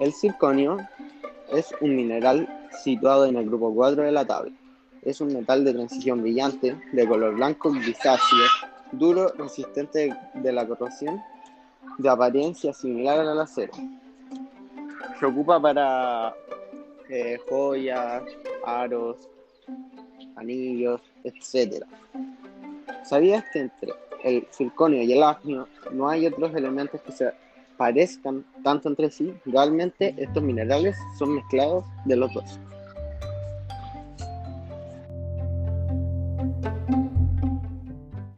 El circonio es un mineral situado en el grupo 4 de la tabla. Es un metal de transición brillante, de color blanco grisáceo, duro, resistente de la corrosión, de apariencia similar al acero. Se ocupa para eh, joyas, aros, anillos, etc. ¿Sabías que entre el circonio y el agnio no hay otros elementos que se parezcan tanto entre sí? Realmente estos minerales son mezclados de los dos.